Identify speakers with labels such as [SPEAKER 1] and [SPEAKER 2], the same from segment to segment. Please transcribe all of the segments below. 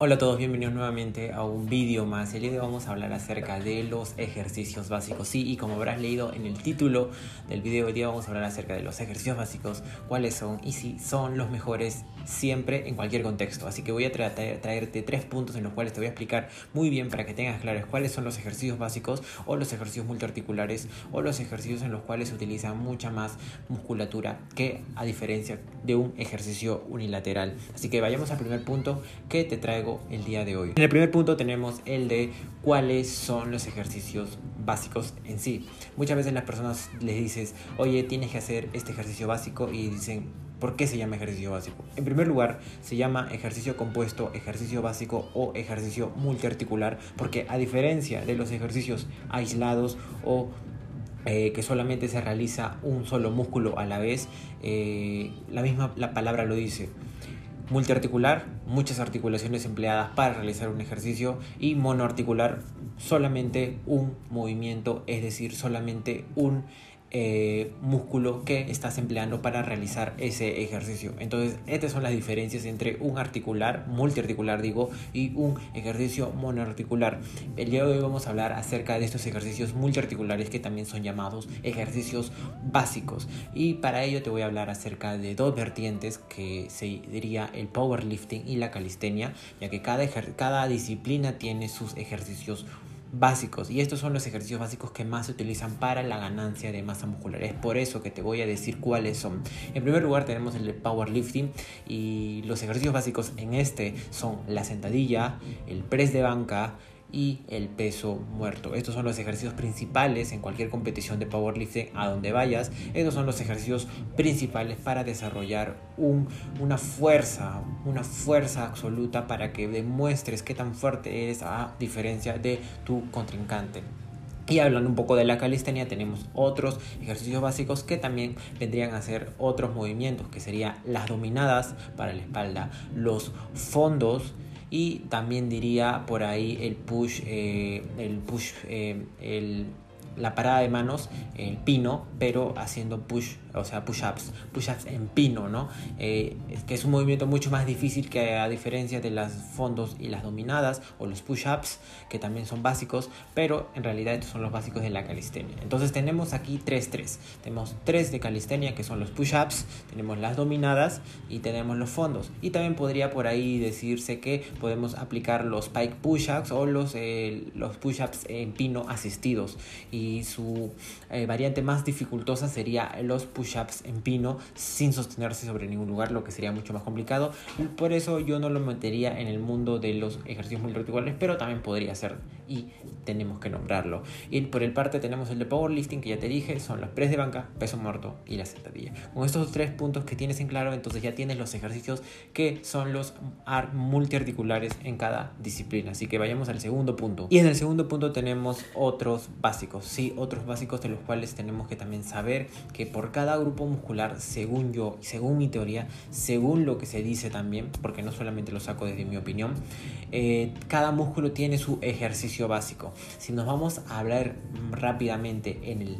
[SPEAKER 1] Hola a todos, bienvenidos nuevamente a un vídeo más. El día de hoy vamos a hablar acerca de los ejercicios básicos. Sí, y como habrás leído en el título del vídeo de hoy vamos a hablar acerca de los ejercicios básicos, cuáles son y si son los mejores siempre en cualquier contexto. Así que voy a traerte tres puntos en los cuales te voy a explicar muy bien para que tengas claros cuáles son los ejercicios básicos o los ejercicios multiarticulares o los ejercicios en los cuales se utiliza mucha más musculatura que a diferencia de un ejercicio unilateral. Así que vayamos al primer punto que te traigo el día de hoy. En el primer punto tenemos el de cuáles son los ejercicios básicos en sí. Muchas veces las personas les dices, oye, tienes que hacer este ejercicio básico y dicen, ¿Por qué se llama ejercicio básico? En primer lugar, se llama ejercicio compuesto, ejercicio básico o ejercicio multiarticular, porque a diferencia de los ejercicios aislados o eh, que solamente se realiza un solo músculo a la vez, eh, la misma la palabra lo dice. Multiarticular, muchas articulaciones empleadas para realizar un ejercicio y monoarticular, solamente un movimiento, es decir, solamente un eh, músculo que estás empleando para realizar ese ejercicio. Entonces, estas son las diferencias entre un articular, multiarticular digo, y un ejercicio monoarticular. El día de hoy vamos a hablar acerca de estos ejercicios multiarticulares que también son llamados ejercicios básicos. Y para ello te voy a hablar acerca de dos vertientes que se diría el powerlifting y la calistenia, ya que cada, cada disciplina tiene sus ejercicios básicos y estos son los ejercicios básicos que más se utilizan para la ganancia de masa muscular. Es por eso que te voy a decir cuáles son. En primer lugar tenemos el powerlifting y los ejercicios básicos en este son la sentadilla, el press de banca, y el peso muerto. Estos son los ejercicios principales en cualquier competición de powerlifting a donde vayas. Estos son los ejercicios principales para desarrollar un, una fuerza, una fuerza absoluta para que demuestres qué tan fuerte eres a diferencia de tu contrincante. Y hablando un poco de la calistenia, tenemos otros ejercicios básicos que también vendrían a ser otros movimientos, que serían las dominadas para la espalda, los fondos, y también diría por ahí el push, eh, el push, eh, el la parada de manos, el pino, pero haciendo push, o sea, push-ups, push-ups en pino, ¿no? Eh, que es un movimiento mucho más difícil que a diferencia de las fondos y las dominadas o los push-ups, que también son básicos, pero en realidad estos son los básicos de la calistenia. Entonces tenemos aquí tres, tres. Tenemos tres de calistenia, que son los push-ups, tenemos las dominadas y tenemos los fondos. Y también podría por ahí decirse que podemos aplicar los pike push-ups o los, eh, los push-ups en pino asistidos. Y su eh, variante más dificultosa sería los push-ups en pino sin sostenerse sobre ningún lugar, lo que sería mucho más complicado. Por eso yo no lo metería en el mundo de los ejercicios multiarticulares, pero también podría ser y tenemos que nombrarlo. Y por el parte tenemos el de powerlifting que ya te dije, son los press de banca, peso muerto y la sentadilla. Con estos tres puntos que tienes en claro, entonces ya tienes los ejercicios que son los multiarticulares en cada disciplina. Así que vayamos al segundo punto. Y en el segundo punto tenemos otros básicos sí, otros básicos de los cuales tenemos que también saber que por cada grupo muscular, según yo, según mi teoría, según lo que se dice también, porque no solamente lo saco desde mi opinión, eh, cada músculo tiene su ejercicio básico. Si nos vamos a hablar rápidamente en el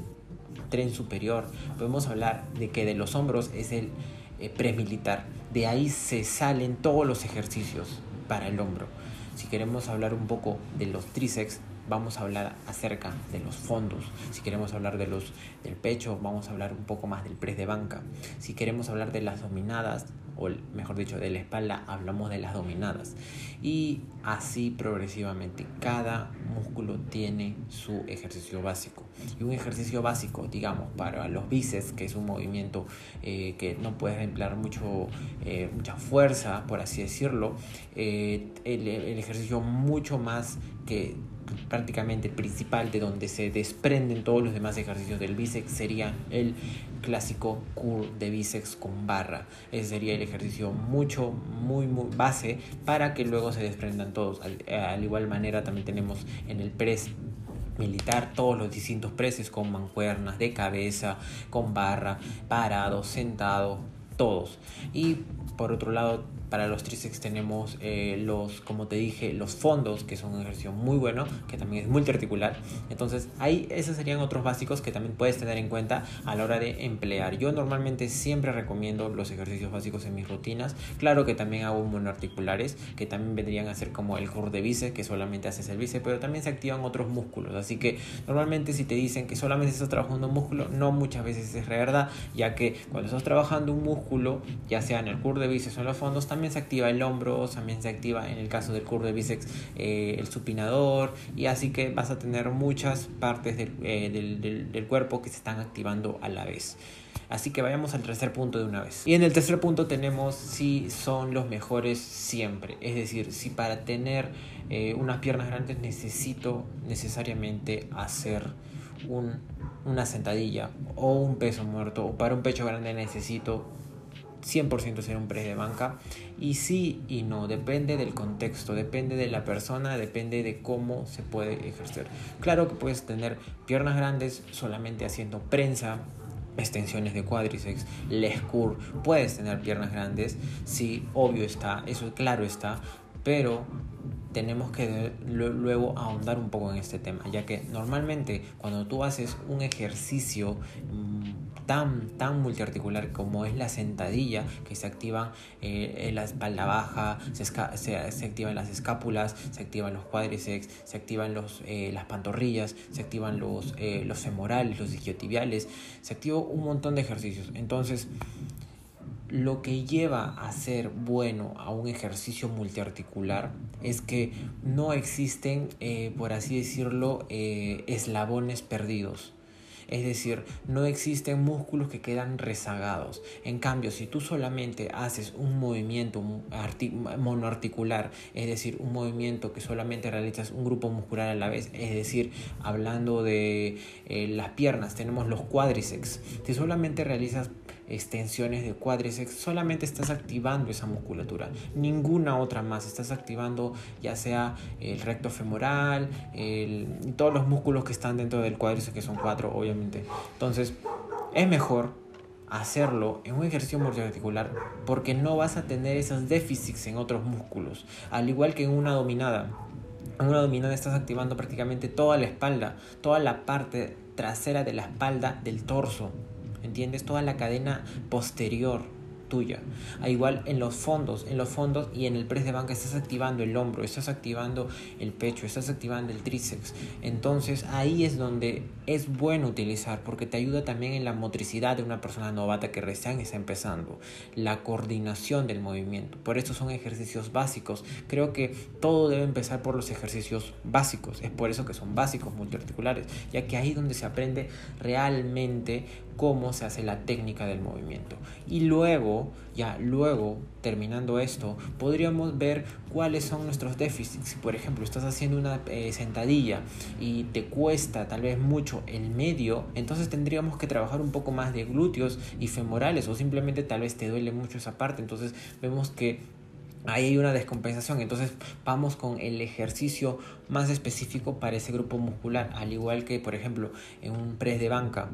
[SPEAKER 1] tren superior, podemos hablar de que de los hombros es el eh, premilitar. De ahí se salen todos los ejercicios para el hombro. Si queremos hablar un poco de los tríceps, vamos a hablar acerca de los fondos. Si queremos hablar de los, del pecho, vamos a hablar un poco más del press de banca. Si queremos hablar de las dominadas, o mejor dicho, de la espalda, hablamos de las dominadas. Y así progresivamente, cada músculo tiene su ejercicio básico. Y un ejercicio básico, digamos, para los bíceps, que es un movimiento eh, que no puedes emplear mucho, eh, mucha fuerza, por así decirlo, eh, el, el ejercicio mucho más que prácticamente principal de donde se desprenden todos los demás ejercicios del bíceps sería el clásico curl de bíceps con barra. Ese sería el ejercicio mucho, muy, muy base para que luego se desprendan todos. Al, al igual manera también tenemos en el press militar todos los distintos preses con mancuernas de cabeza, con barra, parado, sentado, todos. Y por otro lado para los tríceps tenemos eh, los, como te dije, los fondos, que son un ejercicio muy bueno, que también es multiarticular. Entonces, ahí esos serían otros básicos que también puedes tener en cuenta a la hora de emplear. Yo normalmente siempre recomiendo los ejercicios básicos en mis rutinas. Claro que también hago monoarticulares, que también vendrían a ser como el core de bíceps, que solamente haces el bíceps, pero también se activan otros músculos. Así que normalmente si te dicen que solamente estás trabajando un músculo, no muchas veces es verdad, ya que cuando estás trabajando un músculo, ya sea en el core de bíceps o en los fondos, también también se activa el hombro, también se activa en el caso del curvo de bíceps eh, el supinador y así que vas a tener muchas partes eh, del, del cuerpo que se están activando a la vez. Así que vayamos al tercer punto de una vez. Y en el tercer punto tenemos si son los mejores siempre. Es decir, si para tener eh, unas piernas grandes necesito necesariamente hacer un, una sentadilla o un peso muerto o para un pecho grande necesito 100% ser un press de banca. Y sí y no, depende del contexto, depende de la persona, depende de cómo se puede ejercer. Claro que puedes tener piernas grandes solamente haciendo prensa, extensiones de cuádriceps, les curl, puedes tener piernas grandes, sí, obvio está, eso claro está, pero tenemos que luego ahondar un poco en este tema, ya que normalmente cuando tú haces un ejercicio tan, tan multiarticular como es la sentadilla, que se activan eh, en la espalda baja, se, activan las escápulas, se activan los cuádriceps, se activan los, eh, las pantorrillas, se activan los, eh, los femorales, los isquiotibiales, se activa un montón de ejercicios. Entonces, lo que lleva a ser bueno a un ejercicio multiarticular es que no existen, por así decirlo, eslabones perdidos. Es decir, no existen músculos que quedan rezagados. En cambio, si tú solamente haces un movimiento monoarticular, es decir, un movimiento que solamente realizas un grupo muscular a la vez, es decir, hablando de eh, las piernas, tenemos los cuádriceps. Si solamente realizas extensiones de cuádriceps, solamente estás activando esa musculatura, ninguna otra más. Estás activando ya sea el recto femoral, todos los músculos que están dentro del cuádriceps, que son cuatro, obviamente. Entonces, es mejor hacerlo en un ejercicio multiarticular porque no vas a tener esos déficits en otros músculos, al igual que en una dominada. En una dominada estás activando prácticamente toda la espalda, toda la parte trasera de la espalda del torso. ¿Entiendes? Toda la cadena posterior tuya. A igual en los fondos, en los fondos y en el press de banca estás activando el hombro, estás activando el pecho, estás activando el tríceps. Entonces ahí es donde es bueno utilizar porque te ayuda también en la motricidad de una persona novata que recién está empezando, la coordinación del movimiento. Por eso son ejercicios básicos. Creo que todo debe empezar por los ejercicios básicos. Es por eso que son básicos multiarticulares, ya que ahí es donde se aprende realmente cómo se hace la técnica del movimiento. Y luego, ya luego, terminando esto, podríamos ver cuáles son nuestros déficits. Si por ejemplo estás haciendo una eh, sentadilla y te cuesta tal vez mucho el medio, entonces tendríamos que trabajar un poco más de glúteos y femorales o simplemente tal vez te duele mucho esa parte. Entonces vemos que ahí hay una descompensación. Entonces vamos con el ejercicio más específico para ese grupo muscular, al igual que por ejemplo en un press de banca.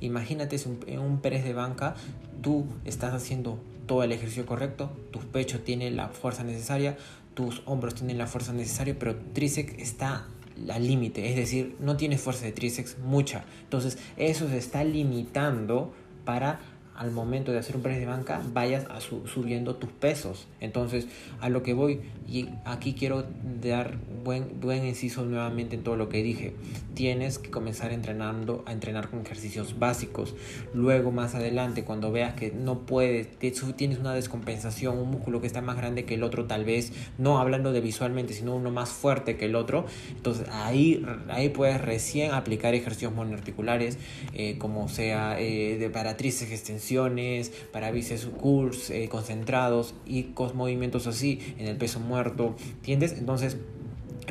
[SPEAKER 1] Imagínate en un press de banca, tú estás haciendo todo el ejercicio correcto, tu pecho tiene la fuerza necesaria, tus hombros tienen la fuerza necesaria, pero tríceps está al límite, es decir, no tienes fuerza de tríceps mucha. Entonces, eso se está limitando para al momento de hacer un press de banca vayas subiendo tus pesos. Entonces, a lo que voy, y aquí quiero dar buen, buen inciso nuevamente en todo lo que dije. Tienes que comenzar entrenando, a entrenar con ejercicios básicos. Luego, más adelante, cuando veas que no puedes, tienes una descompensación, un músculo que está más grande que el otro, tal vez, no hablando de visualmente, sino uno más fuerte que el otro. Entonces, ahí, ahí puedes recién aplicar ejercicios monoarticulares, eh, como sea eh, de paratrices, extensión para bíceps curls eh, concentrados y con movimientos así en el peso muerto, ¿entiendes? Entonces,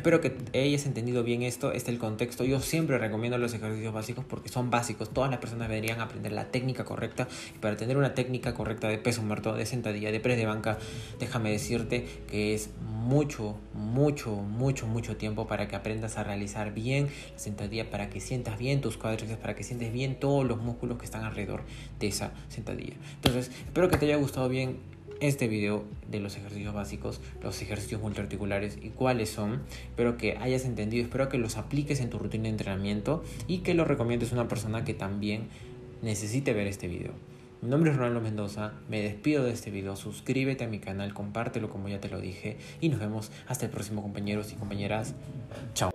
[SPEAKER 1] Espero que hayas entendido bien esto, este es el contexto. Yo siempre recomiendo los ejercicios básicos porque son básicos. Todas las personas deberían aprender la técnica correcta. Y para tener una técnica correcta de peso muerto, de sentadilla, de press de banca, déjame decirte que es mucho, mucho, mucho, mucho tiempo para que aprendas a realizar bien la sentadilla, para que sientas bien tus cuádriceps, para que sientes bien todos los músculos que están alrededor de esa sentadilla. Entonces, espero que te haya gustado bien este video de los ejercicios básicos, los ejercicios multiarticulares y cuáles son. Espero que hayas entendido, espero que los apliques en tu rutina de entrenamiento y que lo recomiendes a una persona que también necesite ver este video. Mi nombre es Ronaldo Mendoza, me despido de este video, suscríbete a mi canal, compártelo como ya te lo dije y nos vemos hasta el próximo compañeros y compañeras. Chao.